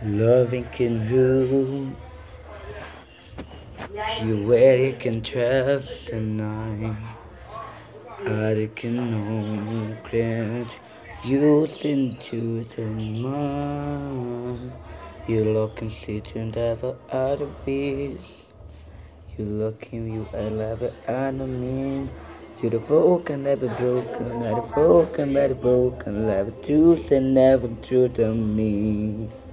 Loving can you. You can trust and I. I can know that youth into the mind. You look and see to never other beast. You looking, you are never enemy. You're the broken, never broken, never broken, never broken, never truth and never truth to me.